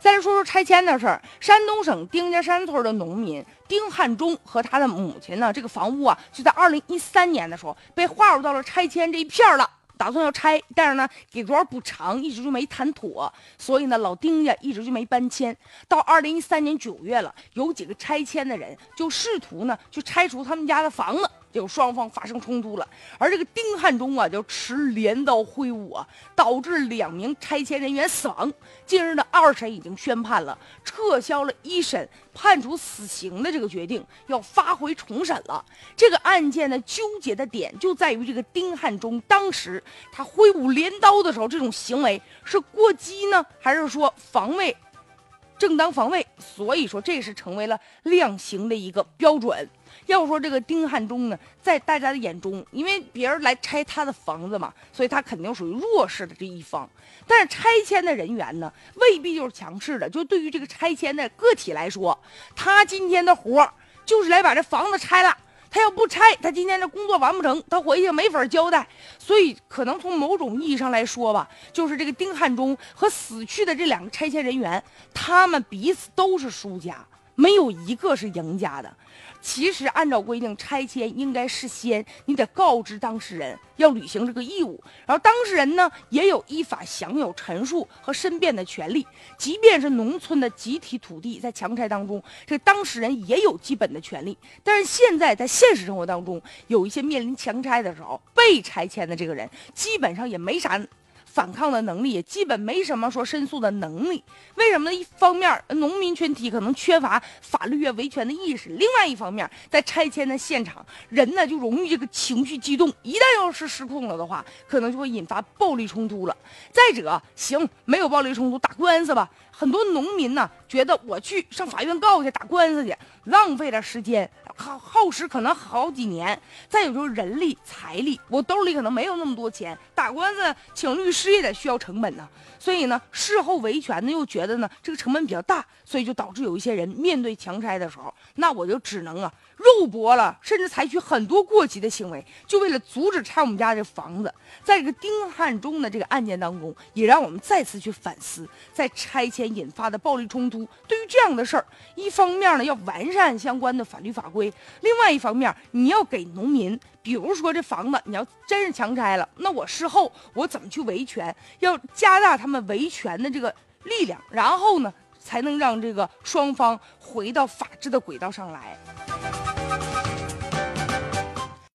再说说拆迁的事儿，山东省丁家山村的农民丁汉忠和他的母亲呢，这个房屋啊，就在二零一三年的时候被划入到了拆迁这一片了。打算要拆，但是呢，给多少补偿一直就没谈妥，所以呢，老丁家一直就没搬迁。到二零一三年九月了，有几个拆迁的人就试图呢去拆除他们家的房子。就双方发生冲突了，而这个丁汉忠啊，就持镰刀挥舞啊，导致两名拆迁人员死亡。近日呢，二审已经宣判了，撤销了一审判处死刑的这个决定，要发回重审了。这个案件呢纠结的点就在于这个丁汉忠当时他挥舞镰刀的时候，这种行为是过激呢，还是说防卫？正当防卫，所以说这是成为了量刑的一个标准。要说这个丁汉中呢，在大家的眼中，因为别人来拆他的房子嘛，所以他肯定属于弱势的这一方。但是拆迁的人员呢，未必就是强势的。就对于这个拆迁的个体来说，他今天的活就是来把这房子拆了。他要不拆，他今天这工作完不成，他回去没法交代。所以，可能从某种意义上来说吧，就是这个丁汉中和死去的这两个拆迁人员，他们彼此都是输家，没有一个是赢家的。其实按照规定，拆迁应该事先你得告知当事人要履行这个义务，然后当事人呢也有依法享有陈述和申辩的权利。即便是农村的集体土地在强拆当中，这当事人也有基本的权利。但是现在在现实生活当中，有一些面临强拆的时候被拆迁的这个人，基本上也没啥。反抗的能力也基本没什么说申诉的能力，为什么呢？一方面，农民群体可能缺乏法律啊维权的意识；另外一方面，在拆迁的现场，人呢就容易这个情绪激动，一旦要是失控了的话，可能就会引发暴力冲突了。再者，行，没有暴力冲突，打官司吧。很多农民呢觉得我去上法院告去打官司去，浪费了时间。耗耗时可能好几年，再有就是人力财力，我兜里可能没有那么多钱，打官司请律师事业得需要成本呢。所以呢，事后维权呢又觉得呢这个成本比较大，所以就导致有一些人面对强拆的时候，那我就只能啊肉搏了，甚至采取很多过激的行为，就为了阻止拆我们家这房子。在这个丁汉忠的这个案件当中，也让我们再次去反思，在拆迁引发的暴力冲突，对于这样的事儿，一方面呢要完善相关的法律法规。另外一方面，你要给农民，比如说这房子，你要真是强拆了，那我事后我怎么去维权？要加大他们维权的这个力量，然后呢，才能让这个双方回到法治的轨道上来。